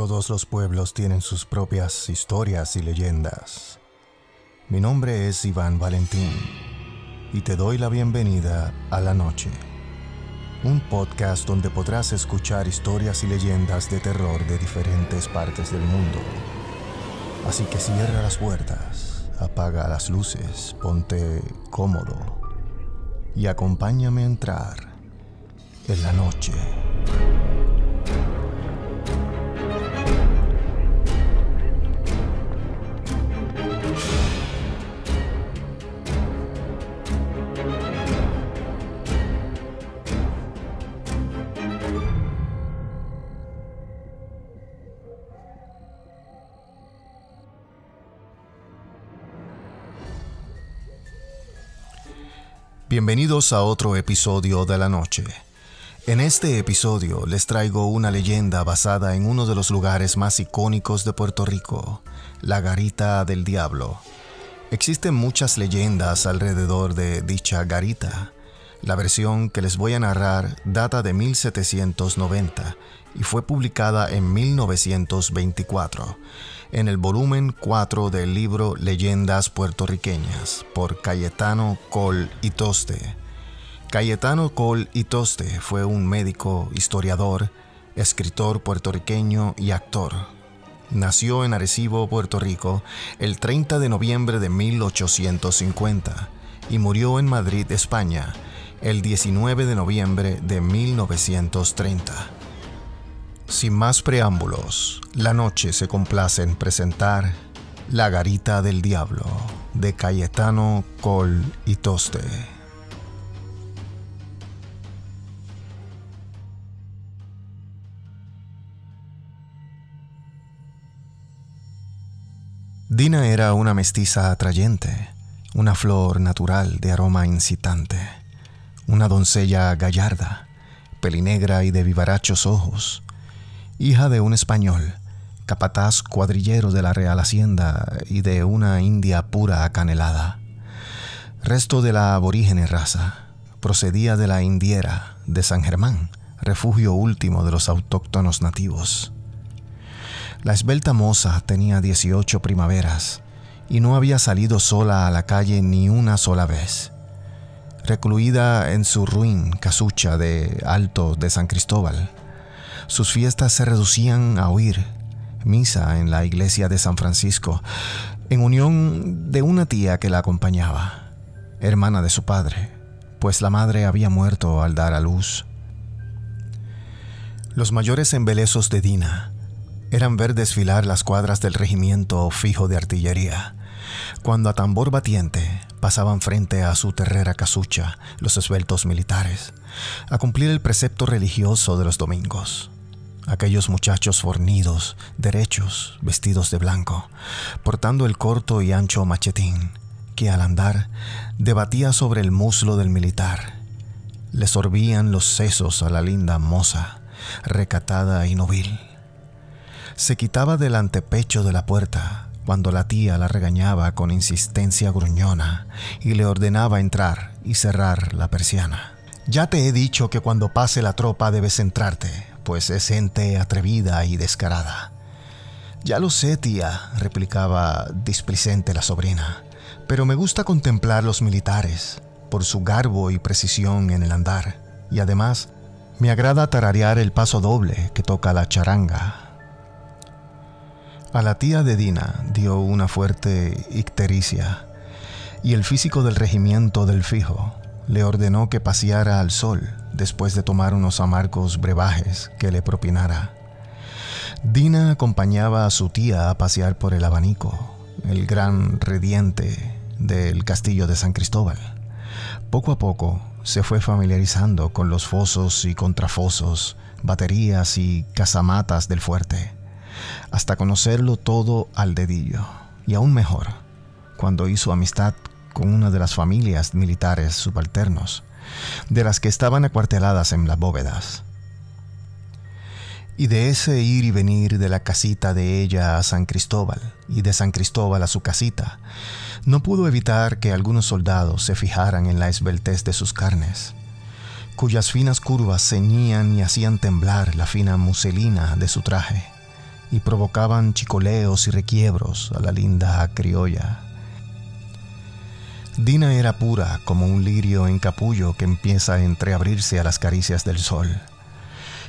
Todos los pueblos tienen sus propias historias y leyendas. Mi nombre es Iván Valentín y te doy la bienvenida a La Noche, un podcast donde podrás escuchar historias y leyendas de terror de diferentes partes del mundo. Así que cierra las puertas, apaga las luces, ponte cómodo y acompáñame a entrar en la noche. Bienvenidos a otro episodio de la noche. En este episodio les traigo una leyenda basada en uno de los lugares más icónicos de Puerto Rico, la Garita del Diablo. Existen muchas leyendas alrededor de dicha garita. La versión que les voy a narrar data de 1790 y fue publicada en 1924 en el volumen 4 del libro Leyendas puertorriqueñas por Cayetano Col y Toste. Cayetano Col y Toste fue un médico, historiador, escritor puertorriqueño y actor. Nació en Arecibo, Puerto Rico, el 30 de noviembre de 1850 y murió en Madrid, España, el 19 de noviembre de 1930. Sin más preámbulos, la noche se complace en presentar La Garita del Diablo de Cayetano Col y Toste. Dina era una mestiza atrayente, una flor natural de aroma incitante, una doncella gallarda, pelinegra y de vivarachos ojos, hija de un español, capataz cuadrillero de la Real Hacienda y de una india pura acanelada. Resto de la aborígene raza, procedía de la indiera de San Germán, refugio último de los autóctonos nativos. La esbelta moza tenía 18 primaveras y no había salido sola a la calle ni una sola vez. Recluida en su ruin casucha de Alto de San Cristóbal, sus fiestas se reducían a oír misa en la iglesia de San Francisco, en unión de una tía que la acompañaba, hermana de su padre, pues la madre había muerto al dar a luz. Los mayores embelezos de Dina eran ver desfilar las cuadras del regimiento fijo de artillería, cuando a tambor batiente pasaban frente a su terrera casucha los esbeltos militares, a cumplir el precepto religioso de los domingos aquellos muchachos fornidos, derechos, vestidos de blanco, portando el corto y ancho machetín, que al andar debatía sobre el muslo del militar. Le sorbían los sesos a la linda moza, recatada y novil. Se quitaba del antepecho de la puerta cuando la tía la regañaba con insistencia gruñona y le ordenaba entrar y cerrar la persiana. Ya te he dicho que cuando pase la tropa debes centrarte, pues es gente atrevida y descarada. Ya lo sé, tía, replicaba displicente la sobrina, pero me gusta contemplar los militares, por su garbo y precisión en el andar, y además me agrada tararear el paso doble que toca la charanga. A la tía de Dina dio una fuerte ictericia, y el físico del regimiento del fijo le ordenó que paseara al sol después de tomar unos amargos brebajes que le propinara. Dina acompañaba a su tía a pasear por el abanico, el gran rediente del castillo de San Cristóbal. Poco a poco se fue familiarizando con los fosos y contrafosos, baterías y casamatas del fuerte, hasta conocerlo todo al dedillo, y aún mejor, cuando hizo amistad con una de las familias militares subalternos, de las que estaban acuarteladas en las bóvedas. Y de ese ir y venir de la casita de ella a San Cristóbal y de San Cristóbal a su casita, no pudo evitar que algunos soldados se fijaran en la esbeltez de sus carnes, cuyas finas curvas ceñían y hacían temblar la fina muselina de su traje, y provocaban chicoleos y requiebros a la linda criolla. Dina era pura como un lirio en capullo que empieza a entreabrirse a las caricias del sol,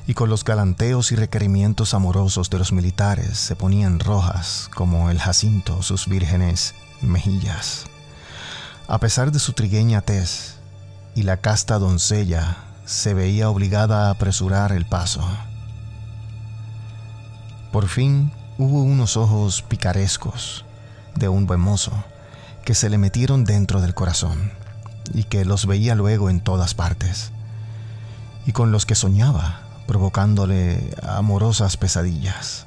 y con los galanteos y requerimientos amorosos de los militares se ponían rojas como el jacinto sus vírgenes mejillas. A pesar de su trigueña tez y la casta doncella, se veía obligada a apresurar el paso. Por fin hubo unos ojos picarescos de un buen mozo que se le metieron dentro del corazón y que los veía luego en todas partes, y con los que soñaba, provocándole amorosas pesadillas.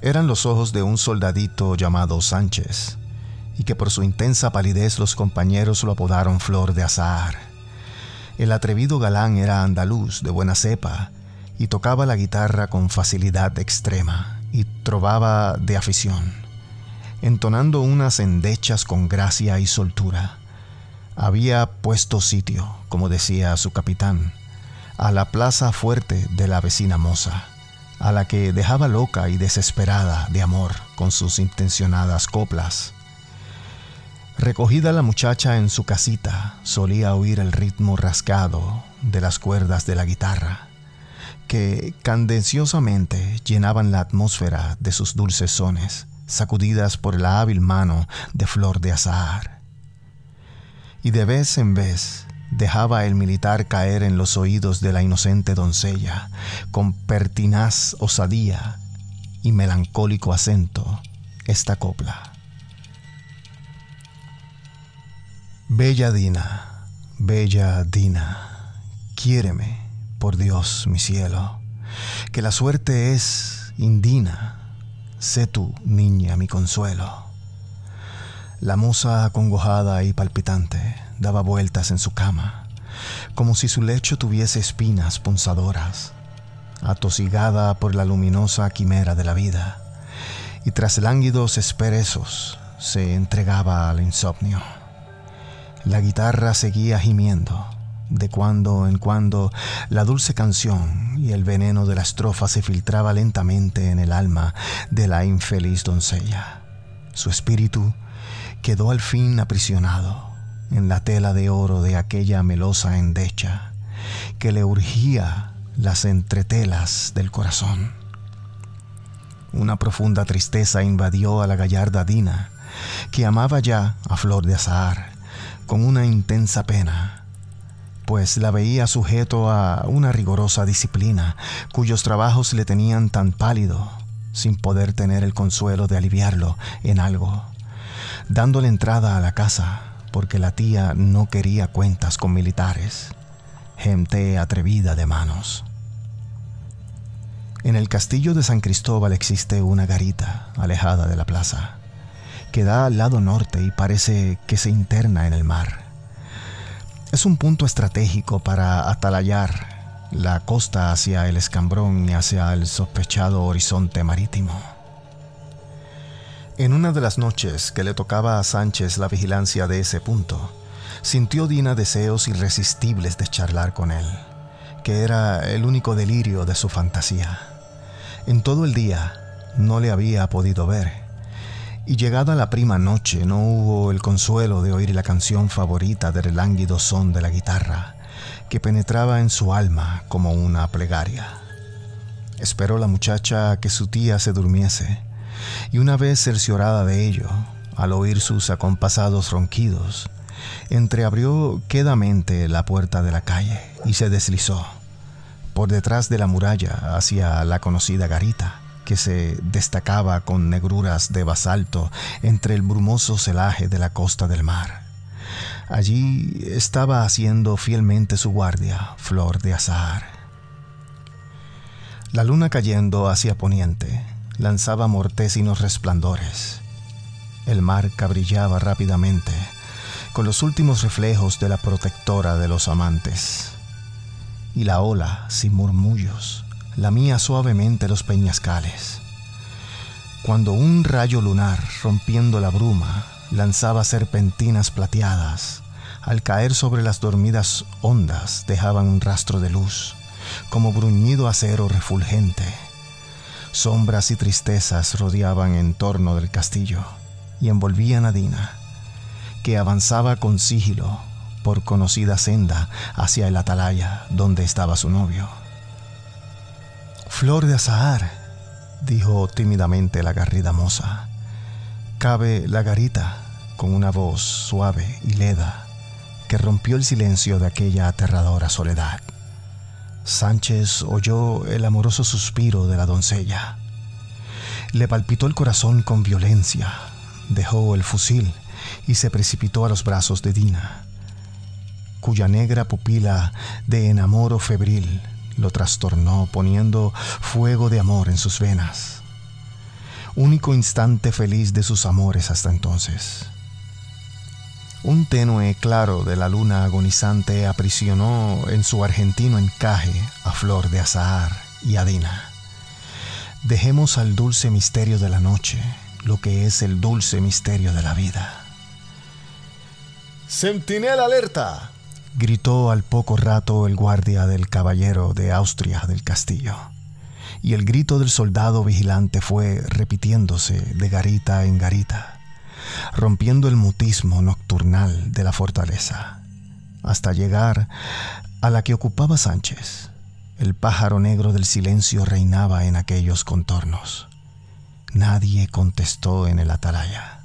Eran los ojos de un soldadito llamado Sánchez, y que por su intensa palidez los compañeros lo apodaron Flor de Azahar. El atrevido galán era andaluz de buena cepa y tocaba la guitarra con facilidad extrema y trovaba de afición, entonando unas endechas con gracia y soltura. Había puesto sitio, como decía su capitán, a la plaza fuerte de la vecina moza, a la que dejaba loca y desesperada de amor con sus intencionadas coplas. Recogida la muchacha en su casita, solía oír el ritmo rascado de las cuerdas de la guitarra, que candenciosamente llenaban la atmósfera de sus dulces sones, sacudidas por la hábil mano de flor de azahar. Y de vez en vez dejaba el militar caer en los oídos de la inocente doncella, con pertinaz osadía y melancólico acento, esta copla. Bella Dina, bella Dina, quiéreme, por Dios, mi cielo, que la suerte es indina, sé tú, niña, mi consuelo. La moza acongojada y palpitante daba vueltas en su cama, como si su lecho tuviese espinas punzadoras, atosigada por la luminosa quimera de la vida, y tras lánguidos esperezos se entregaba al insomnio. La guitarra seguía gimiendo. De cuando en cuando la dulce canción y el veneno de la estrofa se filtraba lentamente en el alma de la infeliz doncella. Su espíritu quedó al fin aprisionado en la tela de oro de aquella melosa endecha que le urgía las entretelas del corazón. Una profunda tristeza invadió a la gallarda Dina, que amaba ya a Flor de Azahar con una intensa pena, pues la veía sujeto a una rigorosa disciplina cuyos trabajos le tenían tan pálido, sin poder tener el consuelo de aliviarlo en algo, dándole entrada a la casa, porque la tía no quería cuentas con militares, gente atrevida de manos. En el castillo de San Cristóbal existe una garita alejada de la plaza que da al lado norte y parece que se interna en el mar. Es un punto estratégico para atalayar la costa hacia el escambrón y hacia el sospechado horizonte marítimo. En una de las noches que le tocaba a Sánchez la vigilancia de ese punto, sintió Dina deseos irresistibles de charlar con él, que era el único delirio de su fantasía. En todo el día no le había podido ver, y llegada la prima noche no hubo el consuelo de oír la canción favorita del lánguido son de la guitarra, que penetraba en su alma como una plegaria. Esperó la muchacha que su tía se durmiese, y una vez cerciorada de ello, al oír sus acompasados ronquidos, entreabrió quedamente la puerta de la calle y se deslizó por detrás de la muralla hacia la conocida garita que se destacaba con negruras de basalto entre el brumoso celaje de la costa del mar. Allí estaba haciendo fielmente su guardia Flor de Azahar. La luna cayendo hacia poniente lanzaba mortésinos resplandores. El mar cabrillaba rápidamente con los últimos reflejos de la protectora de los amantes. Y la ola, sin murmullos, lamía suavemente los peñascales. Cuando un rayo lunar, rompiendo la bruma, lanzaba serpentinas plateadas, al caer sobre las dormidas ondas dejaban un rastro de luz, como bruñido acero refulgente. Sombras y tristezas rodeaban en torno del castillo y envolvían a Dina, que avanzaba con sigilo por conocida senda hacia el atalaya donde estaba su novio. Flor de azahar, dijo tímidamente la garrida moza. Cabe la garita con una voz suave y leda que rompió el silencio de aquella aterradora soledad. Sánchez oyó el amoroso suspiro de la doncella. Le palpitó el corazón con violencia, dejó el fusil y se precipitó a los brazos de Dina, cuya negra pupila de enamoro febril lo trastornó poniendo fuego de amor en sus venas. Único instante feliz de sus amores hasta entonces. Un tenue claro de la luna agonizante aprisionó en su argentino encaje a Flor de Azahar y a Dina. Dejemos al dulce misterio de la noche lo que es el dulce misterio de la vida. Centinela alerta, gritó al poco rato el guardia del caballero de Austria del castillo, y el grito del soldado vigilante fue repitiéndose de garita en garita, rompiendo el mutismo nocturnal de la fortaleza, hasta llegar a la que ocupaba Sánchez. El pájaro negro del silencio reinaba en aquellos contornos. Nadie contestó en el atalaya,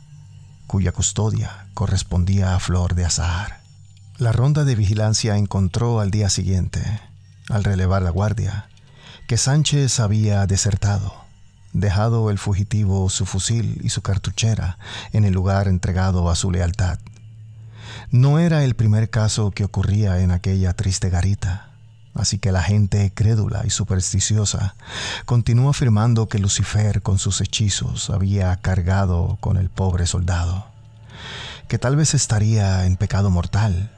cuya custodia correspondía a Flor de Azahar. La ronda de vigilancia encontró al día siguiente, al relevar la guardia, que Sánchez había desertado, dejado el fugitivo su fusil y su cartuchera en el lugar entregado a su lealtad. No era el primer caso que ocurría en aquella triste garita, así que la gente crédula y supersticiosa continuó afirmando que Lucifer con sus hechizos había cargado con el pobre soldado, que tal vez estaría en pecado mortal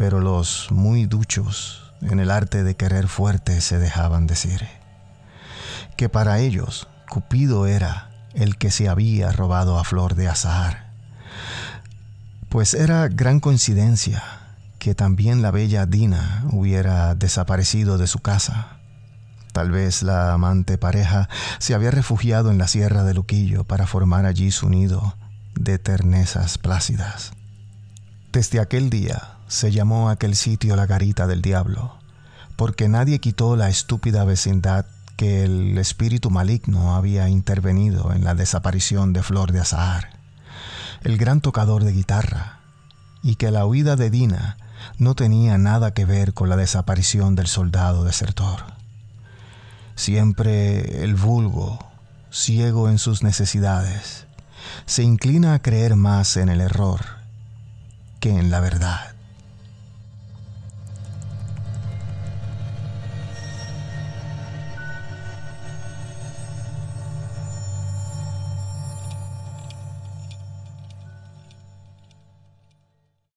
pero los muy duchos en el arte de querer fuerte se dejaban decir que para ellos Cupido era el que se había robado a Flor de Azahar, pues era gran coincidencia que también la bella Dina hubiera desaparecido de su casa. Tal vez la amante pareja se había refugiado en la sierra de Luquillo para formar allí su nido de ternezas plácidas. Desde aquel día, se llamó aquel sitio la garita del diablo, porque nadie quitó la estúpida vecindad que el espíritu maligno había intervenido en la desaparición de Flor de Azahar, el gran tocador de guitarra, y que la huida de Dina no tenía nada que ver con la desaparición del soldado desertor. Siempre el vulgo, ciego en sus necesidades, se inclina a creer más en el error que en la verdad.